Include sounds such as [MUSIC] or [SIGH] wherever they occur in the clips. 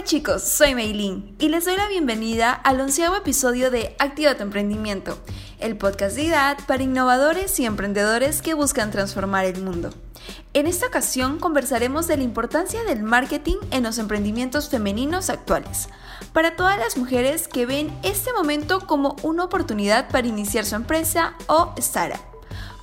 Hola chicos, soy Meilin y les doy la bienvenida al onceavo episodio de Activa tu Emprendimiento, el podcast de edad para innovadores y emprendedores que buscan transformar el mundo. En esta ocasión conversaremos de la importancia del marketing en los emprendimientos femeninos actuales, para todas las mujeres que ven este momento como una oportunidad para iniciar su empresa o startup.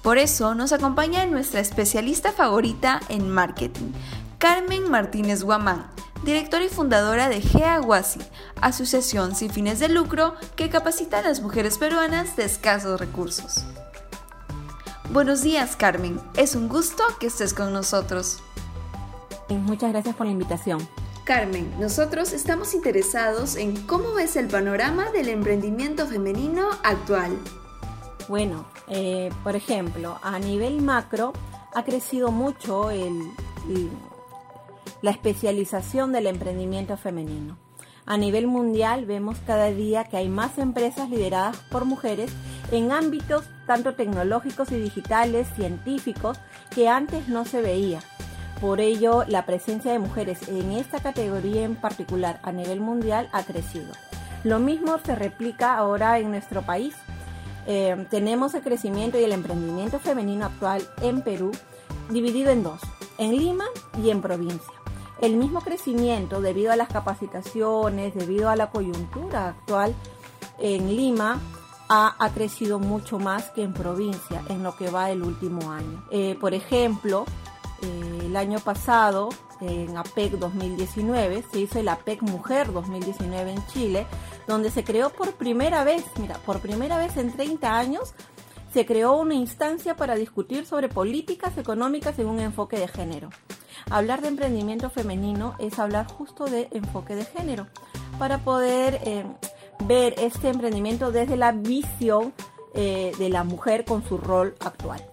Por eso nos acompaña nuestra especialista favorita en marketing, Carmen Martínez Guamán, directora y fundadora de GEAGUASI, asociación sin fines de lucro que capacita a las mujeres peruanas de escasos recursos. Buenos días, Carmen. Es un gusto que estés con nosotros. Muchas gracias por la invitación. Carmen, nosotros estamos interesados en cómo ves el panorama del emprendimiento femenino actual. Bueno, eh, por ejemplo, a nivel macro ha crecido mucho el, la especialización del emprendimiento femenino. A nivel mundial vemos cada día que hay más empresas lideradas por mujeres en ámbitos tanto tecnológicos y digitales, científicos, que antes no se veía. Por ello, la presencia de mujeres en esta categoría en particular a nivel mundial ha crecido. Lo mismo se replica ahora en nuestro país. Eh, tenemos el crecimiento y el emprendimiento femenino actual en Perú dividido en dos, en Lima y en provincia el mismo crecimiento debido a las capacitaciones, debido a la coyuntura actual en Lima, ha, crecido mucho más que en provincia en lo que va el último año. Eh, por ejemplo, eh, el año pasado, en APEC 2019, se hizo el APEC Mujer 2019 en Chile, donde se creó por primera vez, mira, por primera vez en 30 años, se creó una instancia para discutir sobre políticas económicas en un enfoque de género. Hablar de emprendimiento femenino es hablar justo de enfoque de género, para poder eh, ver este emprendimiento desde la visión eh, de la mujer con su rol actual.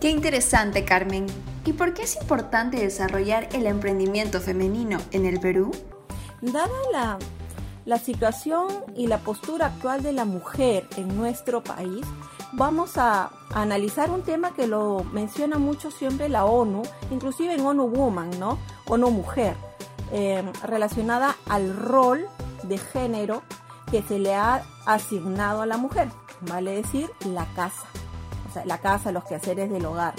Qué interesante, Carmen. ¿Y por qué es importante desarrollar el emprendimiento femenino en el Perú? Dada la, la situación y la postura actual de la mujer en nuestro país, vamos a, analizar un tema que lo menciona mucho siempre la ONU, inclusive en ONU Woman, ¿no? ONU Mujer, eh, relacionada al rol de género que se le ha asignado a la mujer, vale decir, la casa, o sea, la casa, los quehaceres del hogar.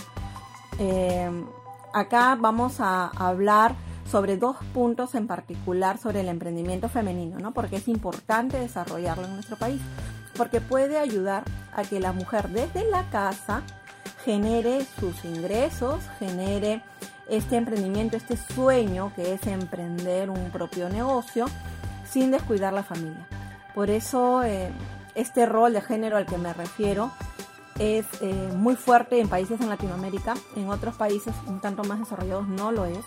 Eh, acá vamos a hablar sobre dos puntos en particular sobre el emprendimiento femenino, ¿no? Porque es importante desarrollarlo en nuestro país porque puede ayudar a que la mujer desde la casa genere sus ingresos, genere este emprendimiento, este sueño que es emprender un propio negocio sin descuidar la familia. Por eso eh, este rol de género al que me refiero es eh, muy fuerte en países en Latinoamérica, en otros países un tanto más desarrollados no lo es,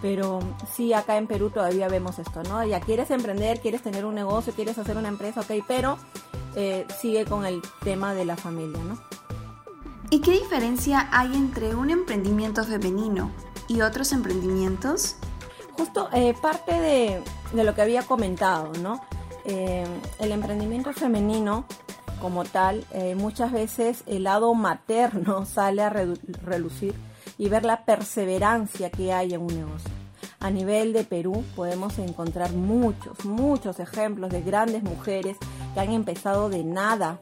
pero sí acá en Perú todavía vemos esto, ¿no? Ya quieres emprender, quieres tener un negocio, quieres hacer una empresa, ok, pero eh, sigue con el tema de la familia, ¿no? ¿Y qué diferencia hay entre un emprendimiento femenino y otros emprendimientos? Justo eh, parte de, lo que había comentado, ¿no? Eh, el emprendimiento femenino como tal, muchas veces el lado materno [LAUGHS] sale a relucir y ver la perseverancia que hay en un negocio. A nivel de Perú podemos encontrar muchos, muchos ejemplos de grandes mujeres que han empezado de nada.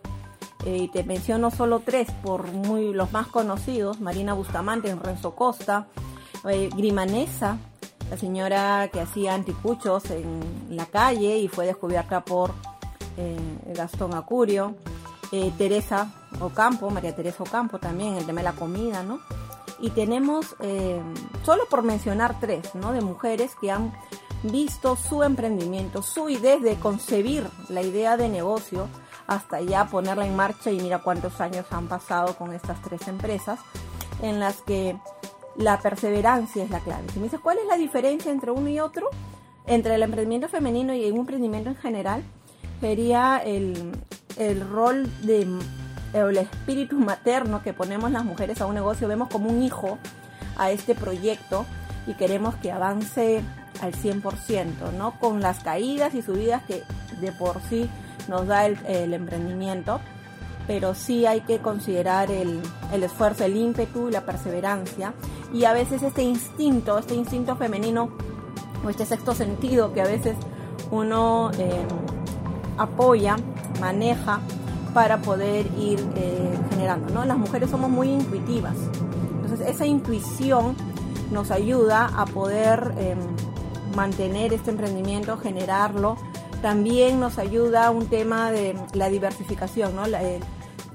Eh, te menciono solo tres, por muy los más conocidos, Marina Bustamante, Renzo Costa, eh, Grimanesa, la señora que hacía anticuchos en la calle y fue descubierta por eh, Gastón Acurio, Teresa Ocampo, María Teresa Ocampo también, el tema de la comida, ¿no? Y tenemos, solo por mencionar tres, ¿no? De mujeres que han visto su emprendimiento, su idea de concebir la idea de negocio hasta ya ponerla en marcha y mira cuántos años han pasado con estas tres empresas en las que la perseverancia es la clave. Si me dices cuál es la diferencia entre uno y otro, entre el emprendimiento femenino y un emprendimiento en general, sería el, el rol de el espíritu materno que ponemos las mujeres a un negocio, vemos como un hijo a este proyecto y queremos que avance al 100%, ¿no? Con las caídas y subidas que de por sí nos da el, emprendimiento, pero sí hay que considerar el, esfuerzo, el ímpetu y la perseverancia. Y a veces este instinto, este instinto femenino o este sexto sentido que a veces uno eh, apoya, maneja para poder ir eh, generando. ¿no? Las mujeres somos muy intuitivas, entonces esa intuición nos ayuda a poder em, mantener este emprendimiento, generarlo. También nos ayuda un tema de la diversificación, ¿no? Eh,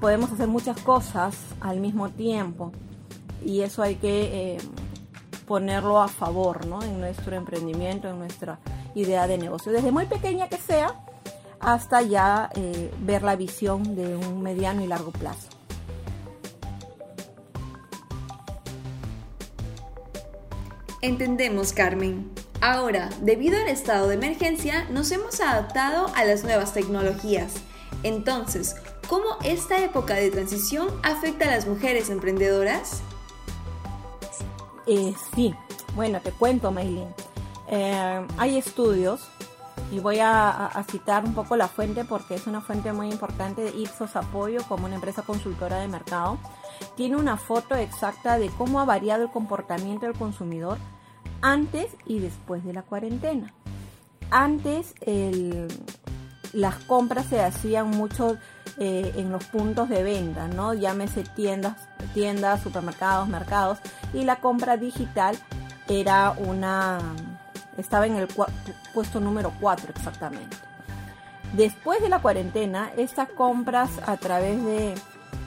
podemos hacer muchas cosas al mismo tiempo y eso hay que em, ponerlo a favor ¿no? en nuestro emprendimiento, en nuestra idea de negocio. Desde muy pequeña que sea, hasta ya eh, ver la visión de un mediano y largo plazo. Entendemos, Carmen. Ahora, debido al estado de emergencia, nos hemos adaptado a las nuevas tecnologías. Entonces, ¿cómo esta época de transición afecta a las mujeres emprendedoras? Eh, sí, bueno, te cuento, Maylin. Eh, hay estudios y voy a, citar un poco la fuente porque es una fuente muy importante de Ipsos Apoyo como una empresa consultora de mercado. Tiene una foto exacta de cómo ha variado el comportamiento del consumidor antes y después de la cuarentena. Antes las compras se hacían mucho eh, en los puntos de venta, ¿no? Llámese tiendas, tiendas, supermercados, mercados, y la compra digital era una estaba en el puesto número 4 exactamente. Después de la cuarentena, estas compras a través de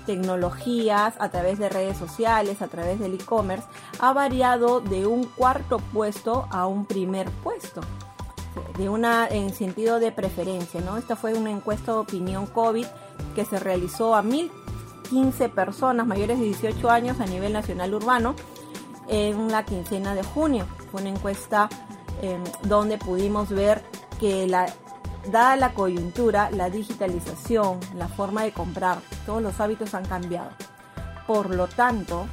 tecnologías, a través de redes sociales, a través del e-commerce, ha variado de un cuarto puesto a un primer puesto. De una en sentido de preferencia, ¿no? Esta fue una encuesta de opinión COVID que se realizó a 1015 personas mayores de 18 años a nivel nacional urbano en la quincena de junio. Fue una encuesta Em, donde pudimos ver que la, dada la coyuntura, la digitalización, la forma de comprar, todos los hábitos han cambiado. Por lo tanto,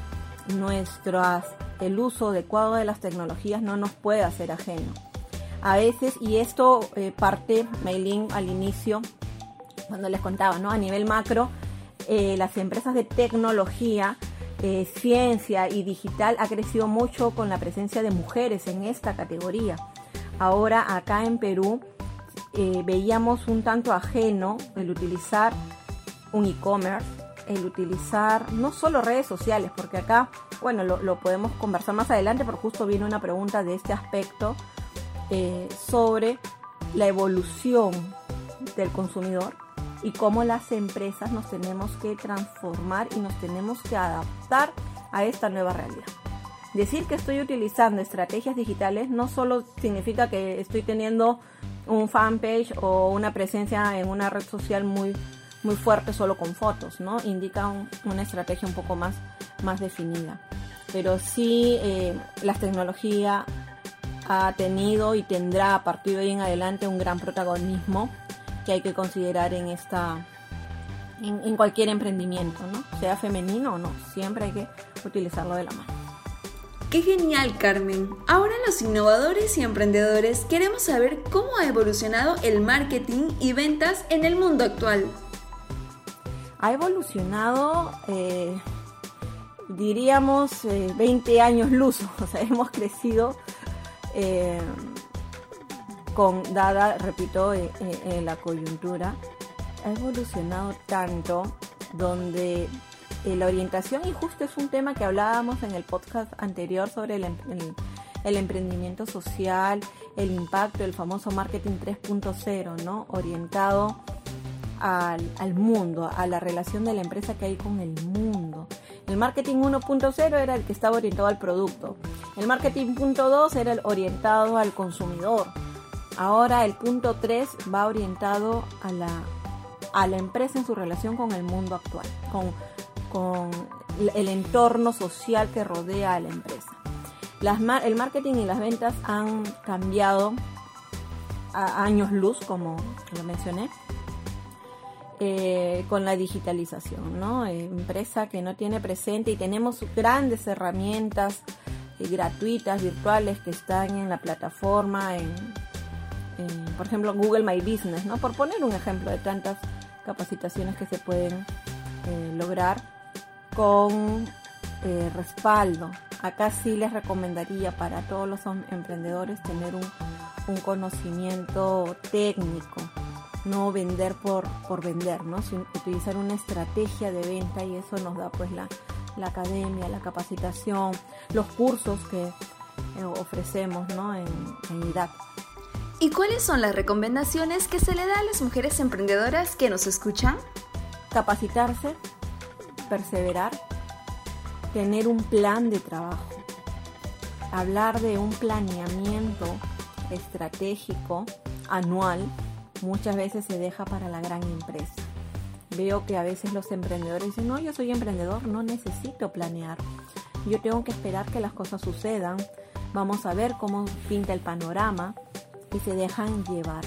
nuestras, el uso adecuado de las tecnologías no nos puede hacer ajeno. A veces, y esto eh, parte, Maylin, al inicio, cuando les contaba, ¿no? A nivel macro, eh, las empresas de tecnología eh, ciencia y digital ha crecido mucho con la presencia de mujeres en esta categoría. Ahora acá en Perú eh, veíamos un tanto ajeno el utilizar un e-commerce, el utilizar no solo redes sociales, porque acá, bueno, lo, podemos conversar más adelante, porque justo viene una pregunta de este aspecto eh, sobre la evolución del consumidor y cómo las empresas nos tenemos que transformar y nos tenemos que adaptar a esta nueva realidad. Decir que estoy utilizando estrategias digitales no solo significa que estoy teniendo un fanpage o una presencia en una red social muy, muy fuerte solo con fotos, ¿no? Indica una estrategia un poco más, más definida. Pero sí eh, la tecnología ha tenido y tendrá a partir de hoy en adelante un gran protagonismo que hay que considerar en esta en, cualquier emprendimiento, ¿no? Sea femenino o no, siempre hay que utilizarlo de la mano. Qué genial, Carmen. Ahora los innovadores y emprendedores queremos saber cómo ha evolucionado el marketing y ventas en el mundo actual. Ha evolucionado, eh, diríamos, 20 eh, años luz, [LAUGHS] o sea, hemos crecido. Eh, con dada, repito, la coyuntura, ha evolucionado tanto donde la orientación, y justo es un tema que hablábamos en el podcast anterior sobre el, el, emprendimiento social, el impacto, el famoso marketing 3.0, ¿no? Orientado al, al, mundo, a la relación de la empresa que hay con el mundo. El marketing 1.0 era el que estaba orientado al producto. El marketing 2 era el orientado al consumidor. Ahora el punto 3 va orientado a la, a la empresa en su relación con el mundo actual, con, con el entorno social que rodea a la empresa. El marketing y las ventas han cambiado a años luz, como lo mencioné, eh, con la digitalización, empresa que no tiene presente y tenemos grandes herramientas eh, gratuitas, virtuales, que están en la plataforma, por ejemplo, Google My Business. Por poner un ejemplo de tantas capacitaciones que se pueden eh, lograr con eh, respaldo acá sí les recomendaría para todos los emprendedores tener un, conocimiento técnico, no vender por, por vender, ¿no? Sino utilizar una estrategia de venta y eso nos da pues la, academia, la capacitación, los cursos que eh, ofrecemos ¿no? en, en IDAC. ¿Y cuáles son las recomendaciones que se le da a las mujeres emprendedoras que nos escuchan? Capacitarse, perseverar, tener un plan de trabajo, hablar de un planeamiento estratégico anual muchas veces se deja para la gran empresa. Veo que a veces los emprendedores dicen, no, yo soy emprendedor, no necesito planear. Yo tengo que esperar que las cosas sucedan. Vamos a ver cómo pinta el panorama y se dejan llevar.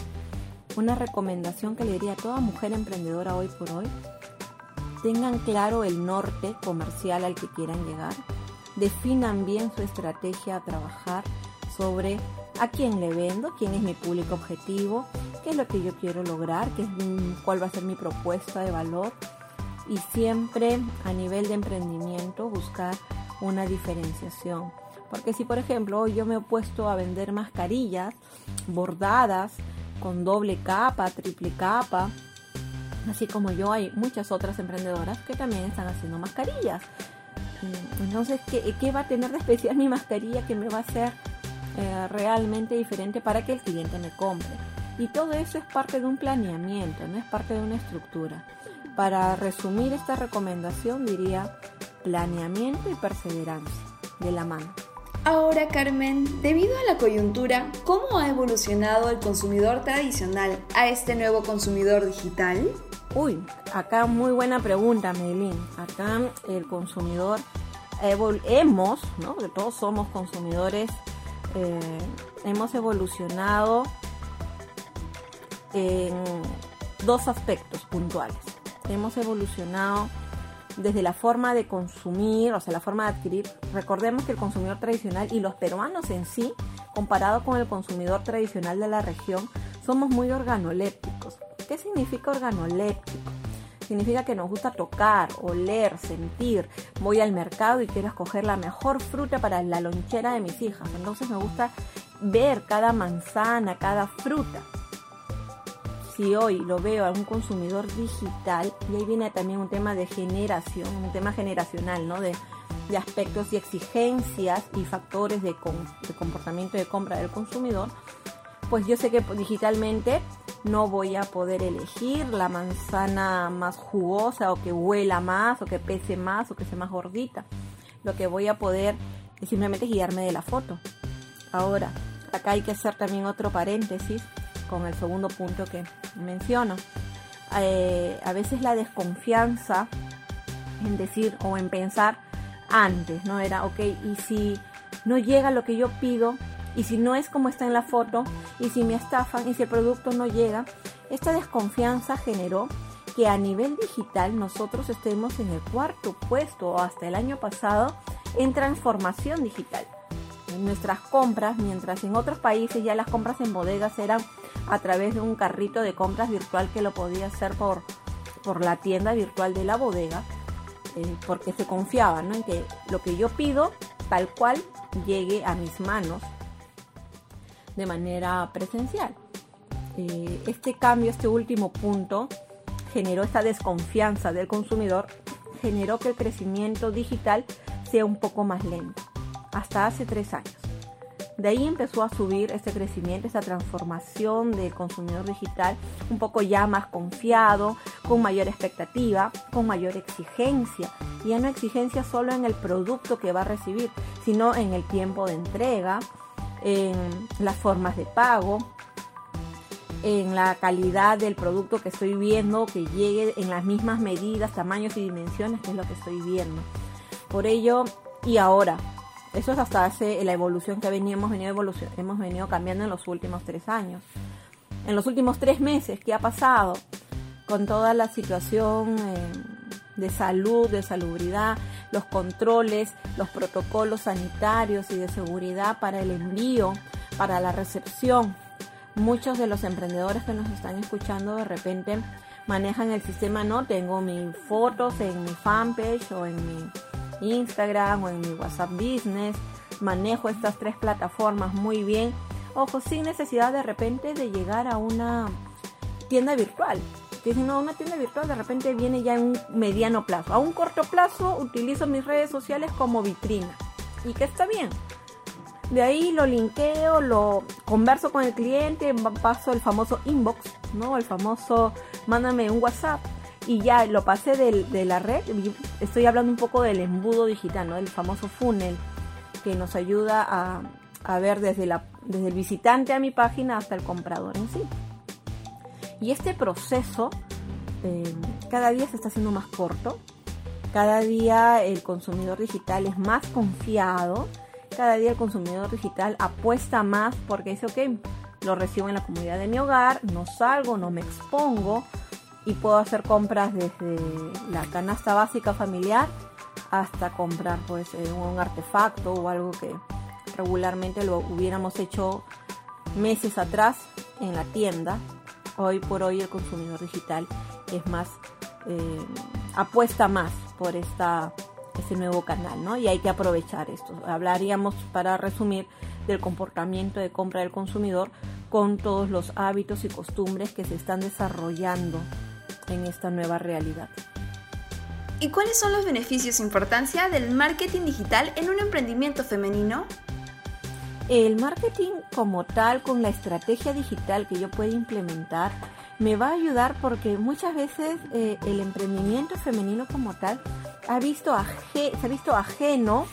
Una recomendación que le diría a toda mujer emprendedora hoy por hoy tengan claro el norte comercial al que quieran llegar, definan bien su estrategia a trabajar sobre a quién le vendo, quién es mi público objetivo, qué es lo que yo quiero lograr, qué es, cuál va a ser mi propuesta de valor y siempre a nivel de emprendimiento buscar una diferenciación. Porque si por ejemplo yo me he puesto a vender mascarillas bordadas con doble capa, triple capa, Así como yo, hay muchas otras emprendedoras que también están haciendo mascarillas. Mm, entonces, ¿qué, va a tener de especial mi mascarilla que me va a hacer eh, realmente diferente para que el cliente me compre? Y todo eso es parte de un planeamiento, no es parte de una estructura. Para resumir esta recomendación diría planeamiento y perseverancia de la mano. Ahora, Carmen, debido a la coyuntura, ¿cómo ha evolucionado el consumidor tradicional a este nuevo consumidor digital? Uy, acá muy buena pregunta, Melín. Acá el consumidor, hemos, ¿no? Todos somos consumidores, eh, hemos evolucionado en dos aspectos puntuales. Hemos evolucionado desde la forma de consumir, o sea, la forma de adquirir. Recordemos que el consumidor tradicional y los peruanos en sí, comparado con el consumidor tradicional de la región, somos muy organolépticos. ¿Qué significa organoléptico? Significa que nos gusta tocar, oler, sentir. Voy al mercado y quiero escoger la mejor fruta para la lonchera de mis hijas. Entonces me gusta ver cada manzana, cada fruta. Si hoy lo veo a un consumidor digital, y ahí viene también un tema de generación, un tema generacional, ¿no? De, aspectos y exigencias y factores de, de comportamiento de compra del consumidor, pues yo sé que digitalmente no voy a poder elegir la manzana más jugosa o que huela más o que pese más o que sea más gordita. Lo que voy a poder es simplemente guiarme de la foto. Ahora, acá hay que hacer también otro paréntesis con el segundo punto que menciono. Eh, a veces la desconfianza en decir o en pensar antes, ¿no? Era, ok, y si no llega lo que yo pido, y si no es como está en la foto, y si me estafan, y si el producto no llega, esta desconfianza generó que a nivel digital nosotros estemos en el cuarto puesto hasta el año pasado en transformación digital. En nuestras compras, mientras en otros países ya las compras en bodegas eran a través de un carrito de compras virtual que lo podía hacer por, por la tienda virtual de la bodega, eh, porque se confiaba en que lo que yo pido tal cual llegue a mis manos de manera presencial. Eh, este cambio, este último punto, generó esta desconfianza del consumidor, generó que el crecimiento digital sea un poco más lento, hasta hace tres años. De ahí empezó a subir este crecimiento, esta transformación del consumidor digital, un poco ya más confiado, con mayor expectativa, con mayor exigencia. Y ya no exigencia solo en el producto que va a recibir, sino en el tiempo de entrega, en las formas de pago, en la calidad del producto que estoy viendo, que llegue en las mismas medidas, tamaños y dimensiones que es lo que estoy viendo. Por ello, y ahora, eso es hasta hace la evolución que veníamos venido evolución, hemos venido cambiando en los últimos tres años. En los últimos tres meses, ¿qué ha pasado? Con toda la situación eh, de salud, de salubridad, los controles, los protocolos sanitarios y de seguridad para el envío, para la recepción. Muchos de los emprendedores que nos están escuchando de repente manejan el sistema, no tengo mis fotos en mi fanpage o en mi, Instagram o en mi WhatsApp Business. Manejo estas tres plataformas muy bien. Ojo, sin necesidad de repente de llegar a una tienda virtual. Que si no, una tienda virtual de repente viene ya en un mediano plazo. A un corto plazo utilizo mis redes sociales como vitrina. Y que está bien. De ahí lo linkeo, lo converso con el cliente, paso el famoso inbox, ¿no? El famoso mándame un WhatsApp y ya lo pasé de, la red. Estoy hablando un poco del embudo digital, ¿no? El famoso funnel que nos ayuda a, a ver desde, la, desde el visitante a mi página hasta el comprador en sí. Y este proceso eh, cada día se está haciendo más corto, cada día el consumidor digital es más confiado, cada día el consumidor digital apuesta más porque dice, ok, lo recibo en la comunidad de mi hogar, no salgo, no me expongo y puedo hacer compras desde la canasta básica familiar hasta comprar pues eh, un artefacto o algo que regularmente lo hubiéramos hecho meses atrás en la tienda hoy por hoy el consumidor digital es más, eh, apuesta más por esta, este nuevo canal, ¿no? Y hay que aprovechar esto. Hablaríamos, para resumir, del comportamiento de compra del consumidor con todos los hábitos y costumbres que se están desarrollando en esta nueva realidad. ¿Y cuáles son los beneficios e importancia del marketing digital en un emprendimiento femenino? El marketing como tal, con la estrategia digital que yo pueda implementar, me va a ayudar porque muchas veces eh, el emprendimiento femenino como tal ha visto se ha visto ajeno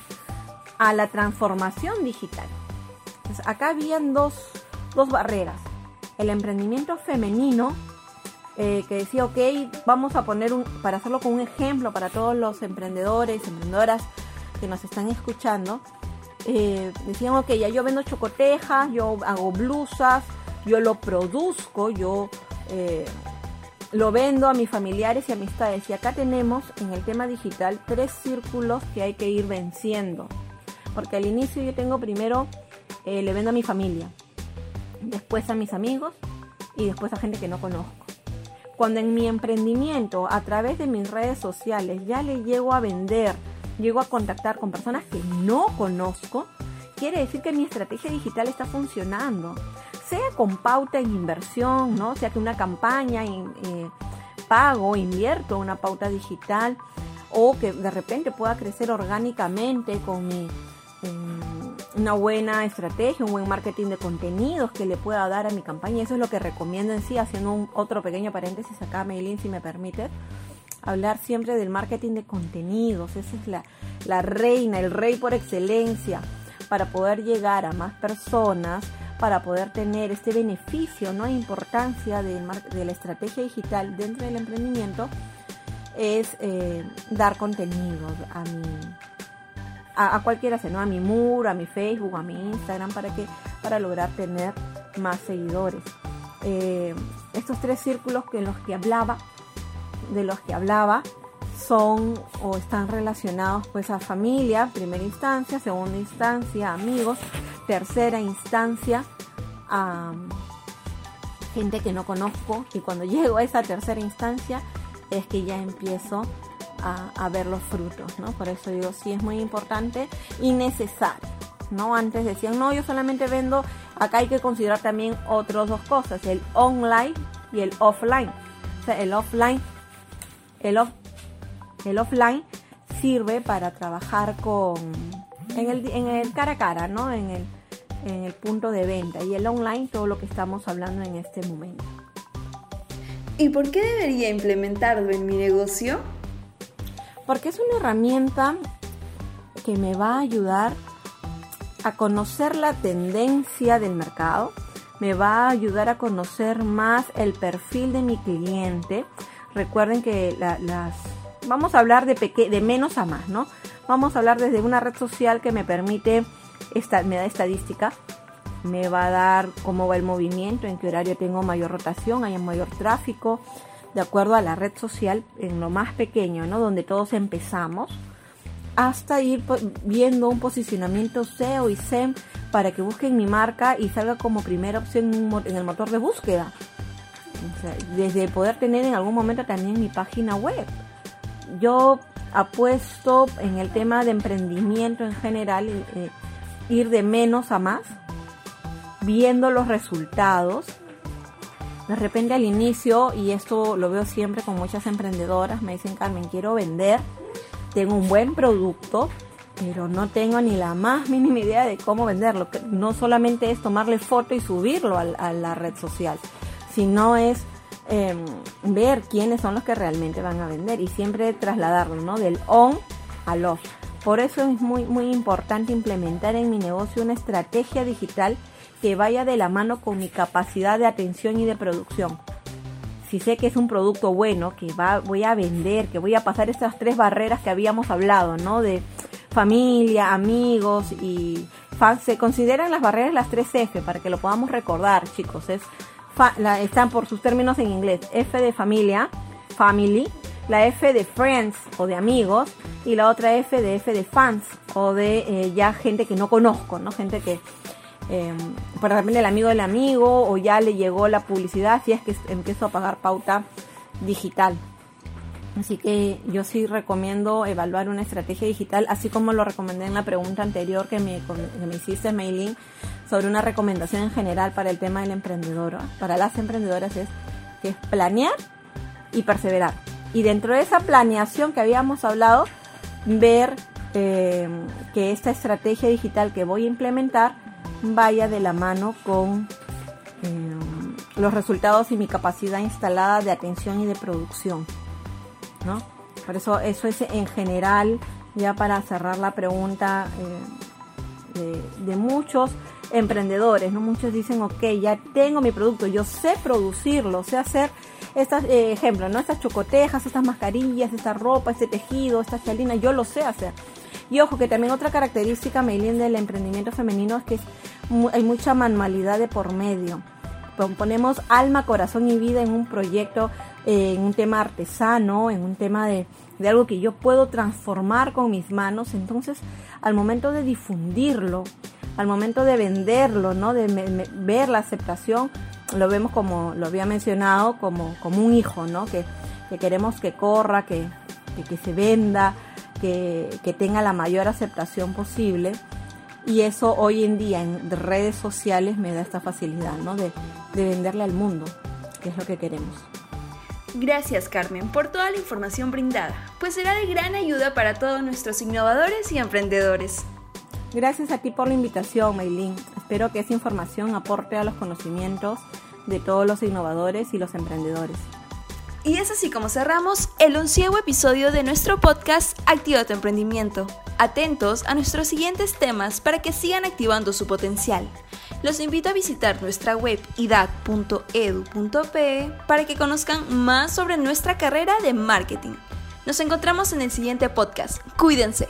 a la transformación digital. acá habían dos, barreras. El emprendimiento femenino, eh, que decía, ok, vamos a poner un, para hacerlo con un ejemplo para todos los emprendedores, emprendedoras que nos están escuchando, eh, decían, ok, ya yo vendo chocotejas, yo hago blusas, yo lo produzco, yo eh, lo vendo a mis familiares y amistades. Y acá tenemos en el tema digital tres círculos que hay que ir venciendo. Porque al inicio yo tengo primero, eh, le vendo a mi familia, después a mis amigos y después a gente que no conozco. Cuando en mi emprendimiento, a través de mis redes sociales, ya le llego a vender llego a contactar con personas que no conozco, quiere decir que mi estrategia digital está funcionando. Sea con pauta en inversión, ¿no? Sea que una campaña, eh, pago, invierto una pauta digital o que de repente pueda crecer orgánicamente con mi, una buena estrategia, un buen marketing de contenidos que le pueda dar a mi campaña. Eso es lo que recomiendo en sí, haciendo un, otro pequeño paréntesis acá, Maylin, si me permite hablar siempre del marketing de contenidos. Esa es la, la reina, el rey por excelencia, para poder llegar a más personas, para poder tener este beneficio, ¿no? Importancia de, de la estrategia digital dentro del emprendimiento es eh, dar contenidos a mi a, cualquiera ¿no? A mi muro, a mi Facebook, a mi Instagram, para que para lograr tener más seguidores. Eh, estos tres círculos que en los que hablaba de los que hablaba son o están relacionados pues a familia, primera instancia, segunda instancia, amigos, tercera instancia, a gente que no conozco y cuando [LAUGHS] llego a esa tercera instancia es que ya empiezo a, ver los frutos, ¿no? Por eso digo, sí es muy importante y necesario, ¿no? Antes decían, no, yo solamente vendo, acá hay que considerar también otras dos cosas, el online y el offline. O sea, el offline el, el offline sirve para trabajar con en el, en el cara a cara, ¿no? En el, en el punto de venta y el online todo lo que estamos hablando en este momento. ¿Y por qué debería implementarlo en mi negocio? Porque es una herramienta que me va a ayudar a conocer la tendencia del mercado, me va a ayudar a conocer más el perfil de mi cliente, Recuerden que las vamos a hablar de, de menos a más, ¿no? Vamos a hablar desde una red social que me permite, esta, me da estadística, me va a dar cómo va el movimiento, en qué horario tengo mayor rotación, hay mayor tráfico, de acuerdo a la red social, en lo más pequeño, ¿no? Donde todos empezamos, hasta ir viendo un posicionamiento SEO y SEM para que busquen mi marca y salga como primera opción en el motor de búsqueda desde poder tener en algún momento también mi página web. Yo apuesto en el tema de emprendimiento en general, eh, ir de menos a más, viendo los resultados. De repente al inicio, y esto lo veo siempre con muchas emprendedoras, me dicen, Carmen, quiero vender, tengo un buen producto, pero no tengo ni la más mínima idea de cómo venderlo. No solamente es tomarle foto y subirlo a, la red social, sino es em, ver quiénes son los que realmente van a vender y siempre trasladarlo, ¿no? Del on al off. Por eso es muy, muy importante implementar en mi negocio una estrategia digital que vaya de la mano con mi capacidad de atención y de producción. Si sé que es un producto bueno, que va, voy a vender, que voy a pasar esas tres barreras que habíamos hablado, ¿no? De familia, amigos y se consideran las barreras las tres F para que lo podamos recordar, chicos. Es están por sus términos en inglés. F de familia, family, la F de friends o de amigos y la otra F de F de fans o de eh, ya gente que no conozco, ¿no? Gente que eh, por ejemplo el amigo del amigo o ya le llegó la publicidad si es que empiezo a pagar pauta digital. Así que yo sí recomiendo evaluar una estrategia digital, así como lo recomendé en la pregunta anterior que me, que me hiciste, Mailing, sobre una recomendación en general para el tema del emprendedor, para las emprendedoras es que es planear y perseverar. Y dentro de esa planeación que habíamos hablado, ver eh, que esta estrategia digital que voy a implementar vaya de la mano con eh, los resultados y mi capacidad instalada de atención y de producción. ¿No? Por eso eso es en general, ya para cerrar la pregunta eh, de, muchos emprendedores, ¿no? Muchos dicen, ok, ya tengo mi producto, yo sé producirlo, sé hacer estas, eh, ejemplo, ¿no? Estas chocotejas, estas mascarillas, esta ropa, este tejido, esta chalina, yo lo sé hacer. Y ojo que también otra característica, Meilín, del emprendimiento femenino es que hay mucha manualidad de por medio. Ponemos alma, corazón y vida en un proyecto, en un tema artesano, en un tema de, de algo que yo puedo transformar con mis manos. Entonces, al momento de difundirlo, al momento de venderlo, ¿no? De ver la aceptación, lo vemos como lo había mencionado, como, como un hijo, ¿no? Que, queremos que corra, que, que, se venda, que, tenga la mayor aceptación posible. Y eso hoy en día en redes sociales me da esta facilidad, ¿no? De, de venderle al mundo, que es lo que queremos. Gracias Carmen por toda la información brindada, pues será de gran ayuda para todos nuestros innovadores y emprendedores. Gracias a ti por la invitación, Maylin. Espero que esa información aporte a los conocimientos de todos los innovadores y los emprendedores. Y es así como cerramos el onceavo episodio de nuestro podcast Activa tu emprendimiento. Atentos a nuestros siguientes temas para que sigan activando su potencial. Los invito a visitar nuestra web idad.edu.pe para que conozcan más sobre nuestra carrera de marketing. Nos encontramos en el siguiente podcast. Cuídense.